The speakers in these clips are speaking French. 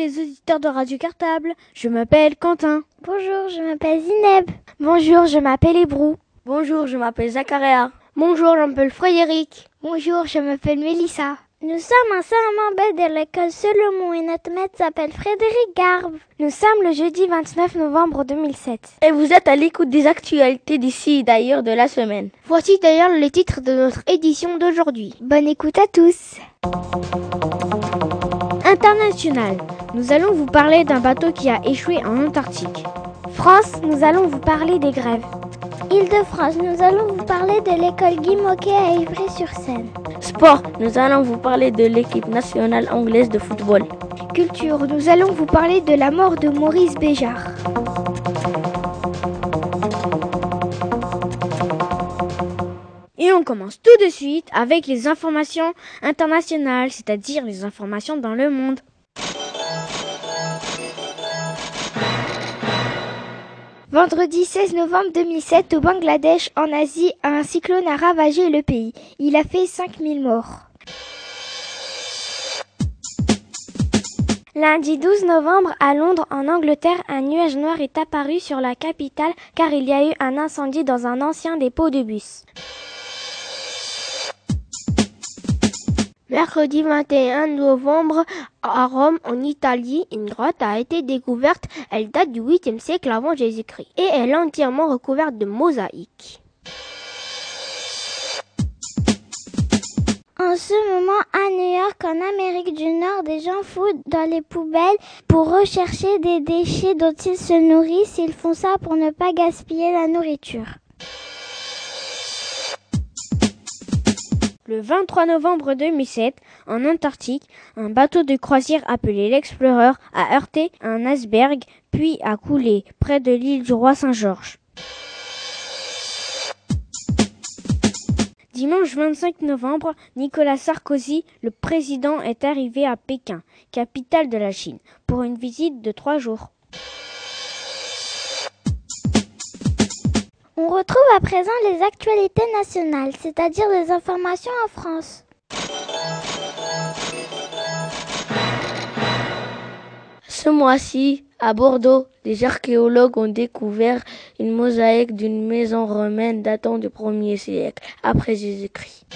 Les auditeurs de Radio Cartable. Je m'appelle Quentin. Bonjour, je m'appelle Zineb. Bonjour, je m'appelle Hébrou. Bonjour, je m'appelle Zacharia. Bonjour, je m'appelle Frédéric. Bonjour, je m'appelle Mélissa. Nous sommes un Saint-Mambet de l'école Solomon et notre maître s'appelle Frédéric Garbe. Nous sommes le jeudi 29 novembre 2007. Et vous êtes à l'écoute des actualités d'ici et d'ailleurs de la semaine. Voici d'ailleurs les titres de notre édition d'aujourd'hui. Bonne écoute à tous. International. Nous allons vous parler d'un bateau qui a échoué en Antarctique. France, nous allons vous parler des grèves. Île-de-France, nous allons vous parler de l'école Guy Moquet à Ivry-sur-Seine. Sport, nous allons vous parler de l'équipe nationale anglaise de football. Culture, nous allons vous parler de la mort de Maurice Béjart. Et on commence tout de suite avec les informations internationales, c'est-à-dire les informations dans le monde. Vendredi 16 novembre 2007, au Bangladesh, en Asie, un cyclone a ravagé le pays. Il a fait 5000 morts. Lundi 12 novembre, à Londres, en Angleterre, un nuage noir est apparu sur la capitale car il y a eu un incendie dans un ancien dépôt de bus. Mercredi 21 novembre, à Rome, en Italie, une grotte a été découverte. Elle date du 8e siècle avant Jésus-Christ et elle est entièrement recouverte de mosaïques. En ce moment, à New York, en Amérique du Nord, des gens foutent dans les poubelles pour rechercher des déchets dont ils se nourrissent. Ils font ça pour ne pas gaspiller la nourriture. Le 23 novembre 2007, en Antarctique, un bateau de croisière appelé l'Explorer a heurté un iceberg puis a coulé près de l'île du Roi Saint-Georges. Dimanche 25 novembre, Nicolas Sarkozy, le président, est arrivé à Pékin, capitale de la Chine, pour une visite de trois jours. On retrouve à présent les actualités nationales, c'est-à-dire les informations en France. Ce mois-ci, à Bordeaux, les archéologues ont découvert une mosaïque d'une maison romaine datant du 1er siècle après Jésus-Christ.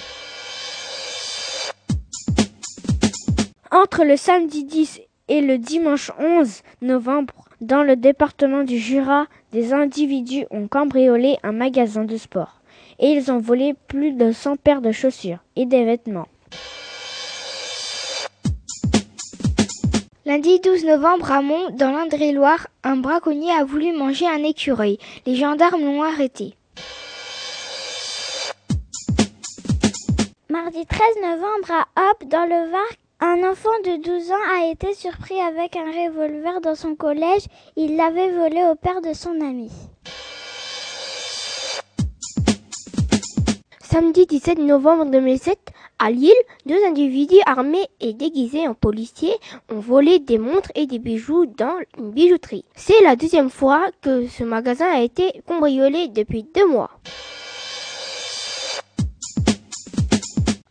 Entre le samedi 10 et le dimanche 11 novembre, dans le département du Jura, des individus ont cambriolé un magasin de sport et ils ont volé plus de 100 paires de chaussures et des vêtements. Lundi 12 novembre à Mont, dans l'Indre-et-Loire, un braconnier a voulu manger un écureuil. Les gendarmes l'ont arrêté. Mardi 13 novembre à Hop, dans le Var, un enfant de 12 ans a été surpris avec un revolver dans son collège. Il l'avait volé au père de son ami. Samedi 17 novembre 2007, à Lille, deux individus armés et déguisés en policiers ont volé des montres et des bijoux dans une bijouterie. C'est la deuxième fois que ce magasin a été cambriolé depuis deux mois.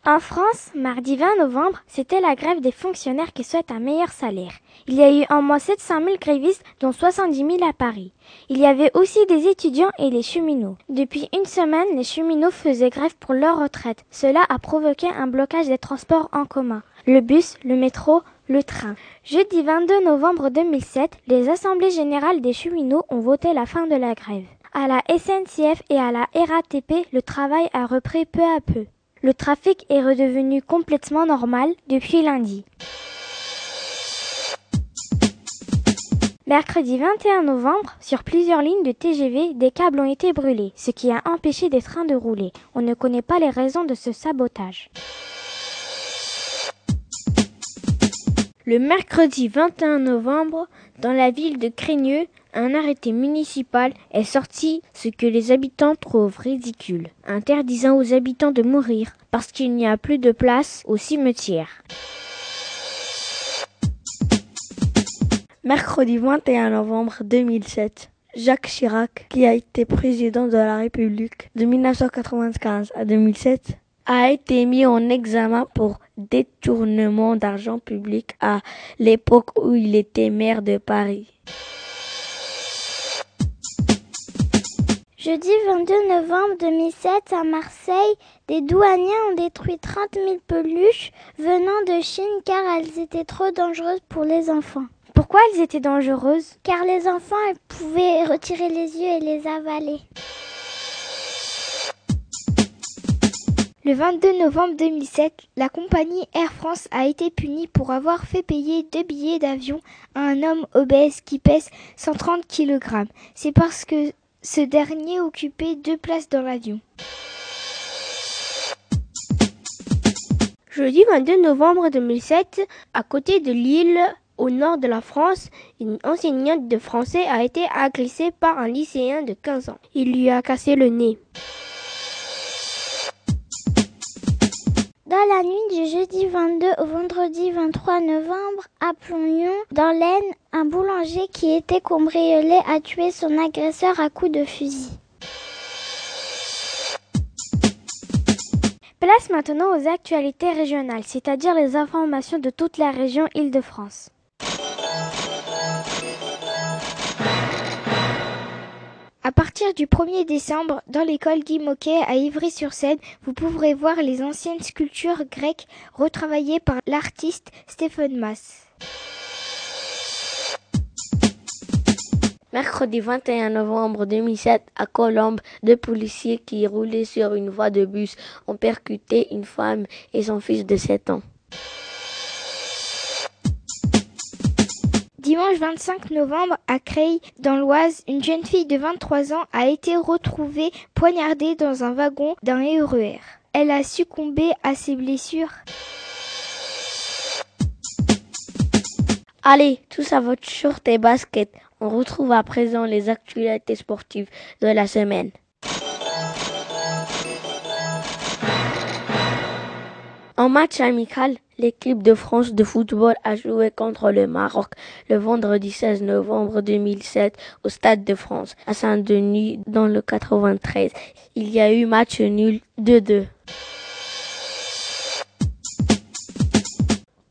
En France, mardi 20 novembre, c'était la grève des fonctionnaires qui souhaitent un meilleur salaire. Il y a eu en moins 700 000 grévistes, dont 70 000 à Paris. Il y avait aussi des étudiants et les cheminots. Depuis une semaine, les cheminots faisaient grève pour leur retraite. Cela a provoqué un blocage des transports en commun. Le bus, le métro, le train. Jeudi 22 novembre 2007, les assemblées générales des cheminots ont voté la fin de la grève. À la SNCF et à la RATP, le travail a repris peu à peu. Le trafic est redevenu complètement normal depuis lundi. Mercredi 21 novembre, sur plusieurs lignes de TGV, des câbles ont été brûlés, ce qui a empêché des trains de rouler. On ne connaît pas les raisons de ce sabotage. Le mercredi 21 novembre, dans la ville de Crénieux, un arrêté municipal est sorti, ce que les habitants trouvent ridicule, interdisant aux habitants de mourir parce qu'il n'y a plus de place au cimetière. Mercredi 21 novembre 2007, Jacques Chirac, qui a été président de la République de 1995 à 2007, a été mis en examen pour détournement d'argent public à l'époque où il était maire de Paris. Jeudi 22 novembre 2007, à Marseille, des douaniers ont détruit 30 000 peluches venant de Chine car elles étaient trop dangereuses pour les enfants. Pourquoi elles étaient dangereuses? Car les enfants pouvaient retirer les yeux et les avaler. Le 22 novembre 2007, la compagnie Air France a été punie pour avoir fait payer deux billets d'avion à un homme obèse qui pèse 130 kg. C'est parce que ce dernier occupait deux places dans l'avion. Jeudi 22 novembre 2007, à côté de Lille, au nord de la France, une enseignante de français a été agressée par un lycéen de 15 ans. Il lui a cassé le nez. La nuit du jeudi 22 au vendredi 23 novembre, à Plognon, dans l'Aisne, un boulanger qui était cambriolé a tué son agresseur à coups de fusil. Place maintenant aux actualités régionales, c'est-à-dire les informations de toute la région Île-de-France. À partir du 1er décembre, dans l'école Guy Moquet à Ivry-sur-Seine, vous pourrez voir les anciennes sculptures grecques retravaillées par l'artiste Stephen Mass. Mercredi 21 novembre 2007, à Colombes, deux policiers qui roulaient sur une voie de bus ont percuté une femme et son fils de 7 ans. Dimanche 25 novembre, à Creil, dans l'Oise, une jeune fille de 23 ans a été retrouvée poignardée dans un wagon d'un RER. Elle a succombé à ses blessures. Allez, tous à votre short et basket. On retrouve à présent les actualités sportives de la semaine. En match amical, l'équipe de France de football a joué contre le Maroc le vendredi 16 novembre 2007 au Stade de France à Saint-Denis dans le 93. Il y a eu match nul 2-2.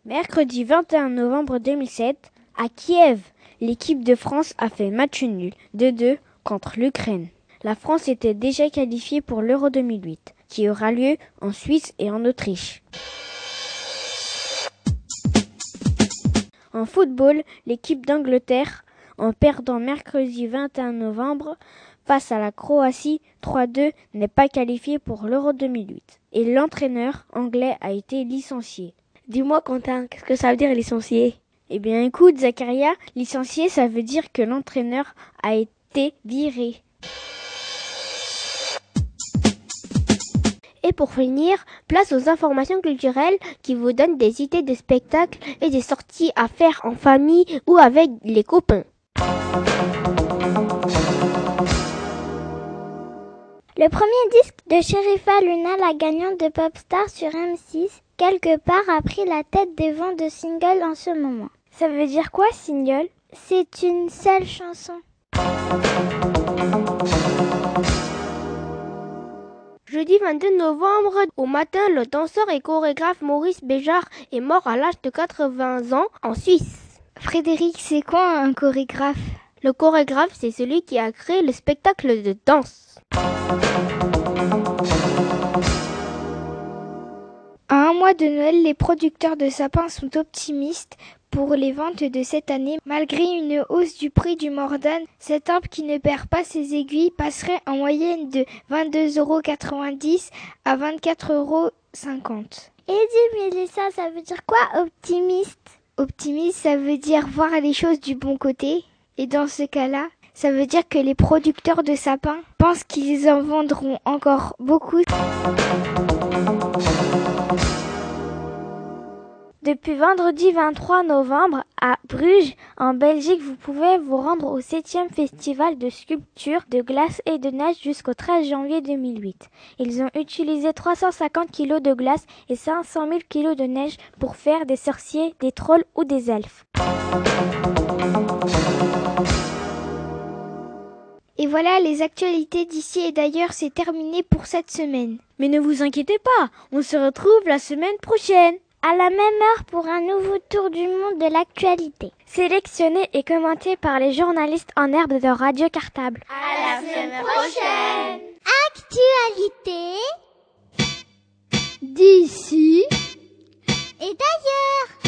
Mercredi 21 novembre 2007, à Kiev, l'équipe de France a fait match nul 2-2 contre l'Ukraine. La France était déjà qualifiée pour l'Euro 2008 qui aura lieu en Suisse et en Autriche. En football, l'équipe d'Angleterre, en perdant mercredi 21 novembre face à la Croatie 3-2, n'est pas qualifiée pour l'Euro 2008. Et l'entraîneur anglais a été licencié. Dis-moi Quentin, qu'est-ce que ça veut dire licencié? Eh bien écoute Zacharia, licencié ça veut dire que l'entraîneur a été viré. Et pour finir, place aux informations culturelles qui vous donnent des idées de spectacles et des sorties à faire en famille ou avec les copains. Le premier disque de Sherifa Luna, la gagnante de Popstar sur M6, quelque part a pris la tête des ventes de singles en ce moment. Ça veut dire quoi, single? C'est une seule chanson. Jeudi 22 novembre, au matin, le danseur et chorégraphe Maurice Béjart est mort à l'âge de 80 ans en Suisse. Frédéric, c'est quoi un chorégraphe? Le chorégraphe, c'est celui qui a créé le spectacle de danse. Mois de Noël, les producteurs de sapins sont optimistes pour les ventes de cette année. Malgré une hausse du prix du mordane, cet arbre qui ne perd pas ses aiguilles passerait en moyenne de 22,90 euros à 24,50 euros. Et dis Mélissa, ça veut dire quoi optimiste? Optimiste, ça veut dire voir les choses du bon côté. Et dans ce cas-là, ça veut dire que les producteurs de sapins pensent qu'ils en vendront encore beaucoup. Depuis vendredi 23 novembre à Bruges, en Belgique, vous pouvez vous rendre au 7e festival de sculpture de glace et de neige jusqu'au 13 janvier 2008. Ils ont utilisé 350 kg de glace et 500 000 kg de neige pour faire des sorciers, des trolls ou des elfes. Et voilà, les actualités d'ici et d'ailleurs, c'est terminé pour cette semaine. Mais ne vous inquiétez pas, on se retrouve la semaine prochaine à la même heure pour un nouveau tour du monde de l'actualité. Sélectionné et commenté par les journalistes en herbe de Radio Cartable. À la semaine prochaine. Actualité d'ici et d'ailleurs.